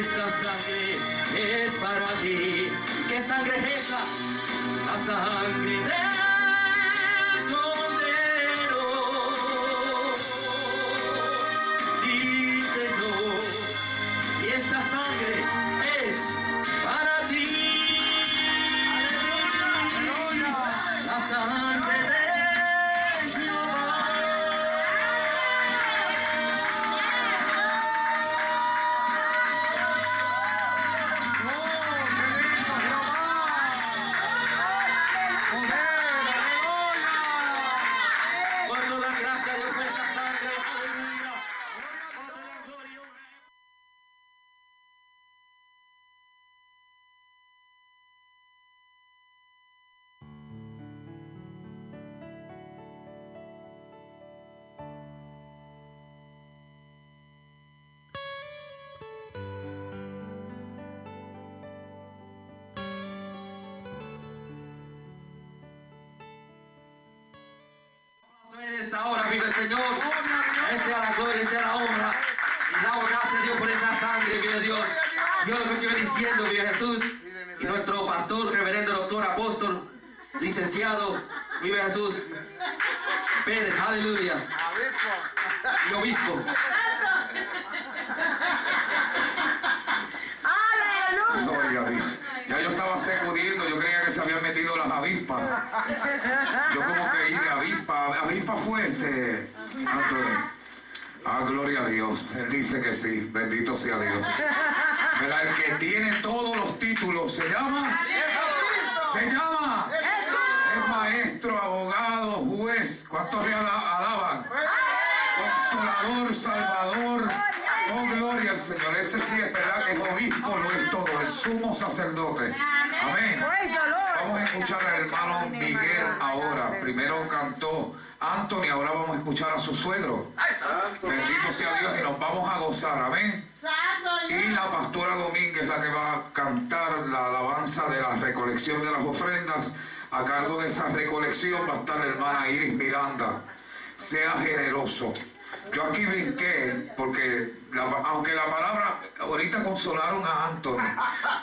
Esta sangre es para ti. ¿Qué sangre es esa? La sangre del pastor, reverendo, doctor, apóstol, licenciado, vive Jesús, Pérez, aleluya, y obispo. ¡Aleluya! Ya yo estaba sacudiendo, yo creía que se habían metido las avispas. Yo como que de avispa, avispa fuerte. Ah, gloria a Dios, él dice que sí, bendito sea Dios. ¿Verdad? El que tiene todos los títulos se llama. Se llama. Es maestro, abogado, juez. ¿Cuántos le ala- alaban? Consolador, salvador. Oh, gloria al Señor. Ese sí es verdad que es obispo, lo es todo. El sumo sacerdote. Amén. Vamos a escuchar al hermano Miguel ahora. Primero cantó Anthony, ahora vamos a escuchar a su suegro. Bendito sea Dios y nos vamos a gozar. Amén. Y la pastora Domínguez, la que va a cantar la alabanza de la recolección de las ofrendas. A cargo de esa recolección va a estar la hermana Iris Miranda. Sea generoso. Yo aquí brinqué porque aunque la palabra, ahorita consolaron a Anthony,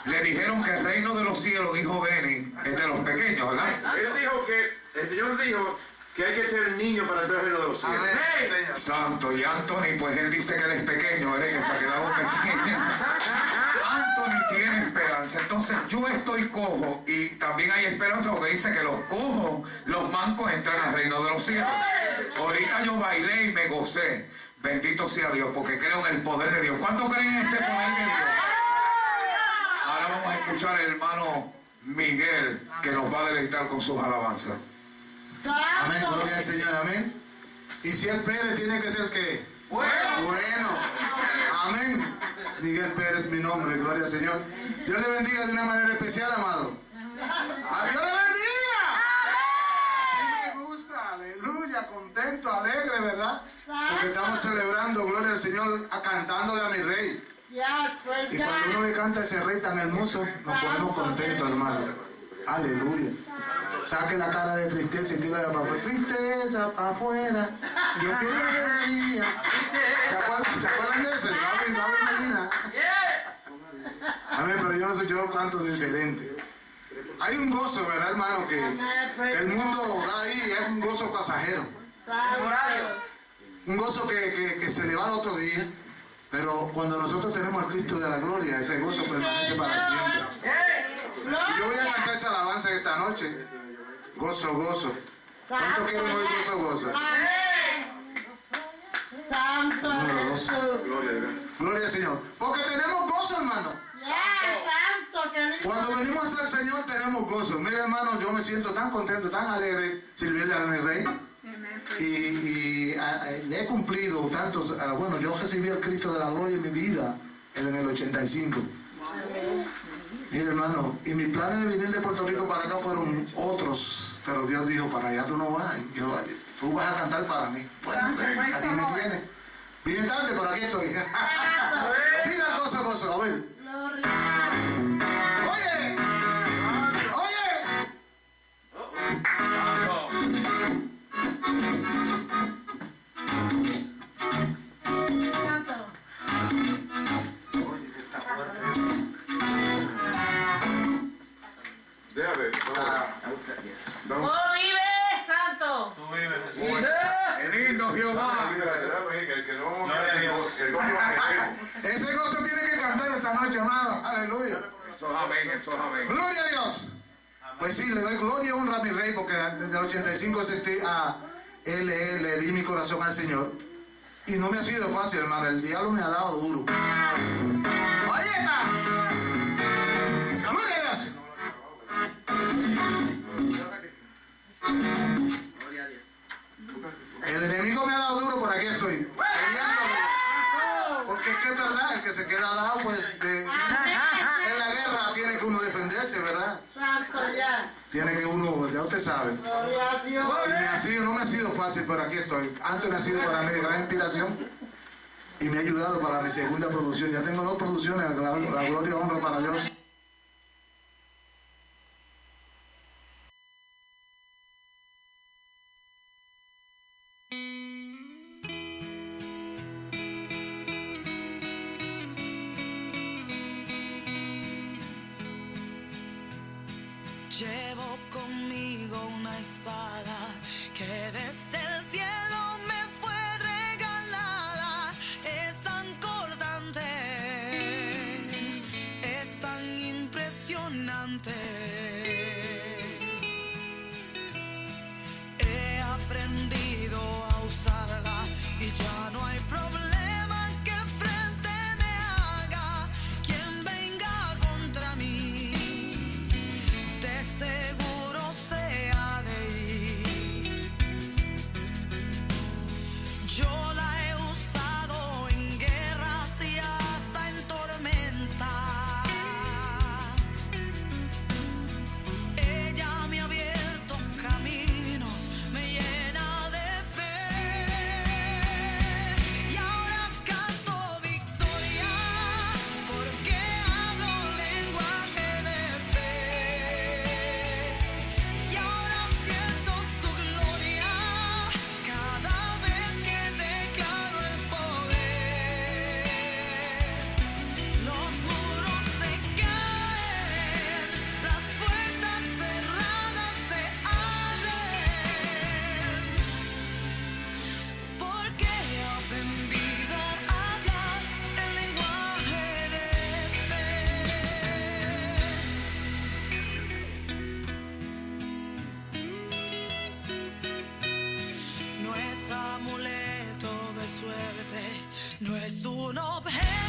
le dijeron que el reino de los cielos, dijo Benny, es de los pequeños, ¿verdad? Él dijo que, el Señor dijo que hay que ser niño para entrar al reino de los cielos. Santo, y Anthony, pues él dice que él es pequeño, él es que se ha quedado pequeño. Anthony tiene esperanza, entonces yo estoy cojo y también hay esperanza porque dice que los cojos, los mancos entran al reino de los cielos. Ahorita yo bailé y me gocé. Bendito sea Dios, porque creo en el poder de Dios. ¿Cuántos creen en ese poder de Dios? Ahora vamos a escuchar al hermano Miguel que nos va a deleitar con sus alabanzas. Amén, gloria al Señor, amén. Y si el Pérez tiene que ser qué? Bueno. Amén. Miguel Pérez, mi nombre, gloria al Señor. Dios le bendiga de una manera especial, amado. ¡A Dios le bendiga! Sí me gusta, aleluya, contento, alegre, ¿verdad? Porque estamos celebrando, gloria al Señor, a cantándole a mi rey. Y cuando uno le canta a ese rey tan hermoso, nos ponemos contentos, hermano. Aleluya. Saque la cara de tristeza y tírala para afuera. Tristeza para afuera. Yo quiero alegría. ¿Se acuerdan, ¿Se acuerdan de ese? Amén, pero yo no sé, yo canto diferente. Hay un gozo, ¿verdad, hermano? Que, el mundo da ahí, es un gozo pasajero. Un gozo que, que, que se le va al otro día. Pero cuando nosotros tenemos al Cristo de la gloria, ese gozo permanece para siempre. Yo voy a cantar esa alabanza esta noche. Gozo, gozo. ¿Cuánto quieren oír gozo, gozo? Santo Número dos. Gloria al Señor. Porque tenemos gozo, hermano. santo, que lindo. Cuando venimos al Señor tenemos gozo. Mira, hermano, yo me siento tan contento, tan alegre sirviendo a mi rey. Y, y, le he cumplido tantos. ah, bueno, yo recibí al Cristo de la gloria en mi vida en el 85. Mira, hermano, y mis planes de venir de Puerto Rico para acá fueron otros. Pero Dios dijo: Para allá tú no vas. Y yo, tú vas a cantar para mí. Bueno, pues, aquí me tienes. Vine tarde, pero aquí estoy. El gozo, gozo, a ver. Para mi segunda producción. Ya tengo dos producciones, la, la gloria honra para Dios. up. Hey.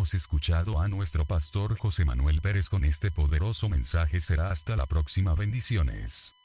Hemos escuchado a nuestro pastor José Manuel Pérez con este poderoso mensaje. Será hasta la próxima. Bendiciones.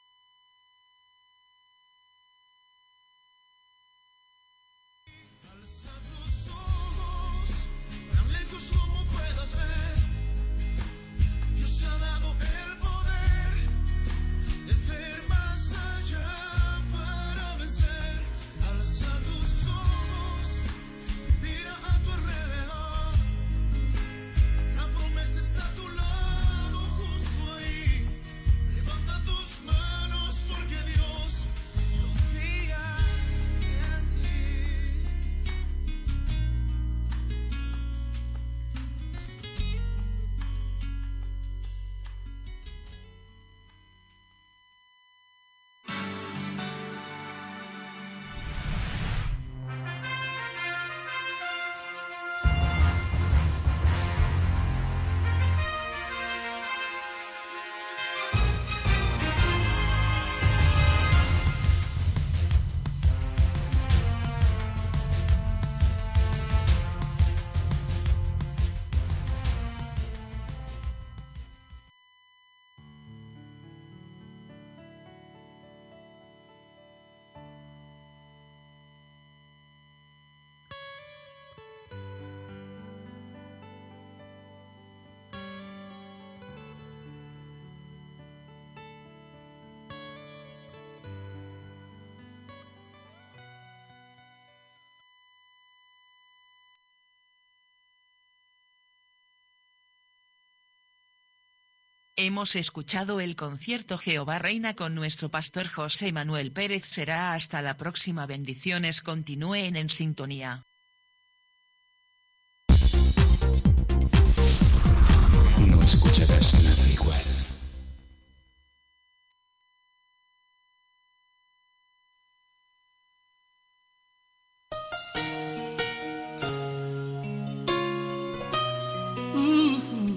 Hemos escuchado el concierto Jehová Reina con nuestro pastor José Manuel Pérez. Será hasta la próxima. Bendiciones. Continúen en sintonía.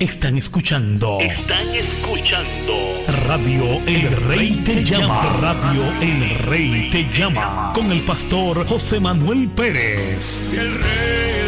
Están escuchando. Están escuchando. Radio El Rey te llama. Radio El Rey te llama. Con el pastor José Manuel Pérez. El rey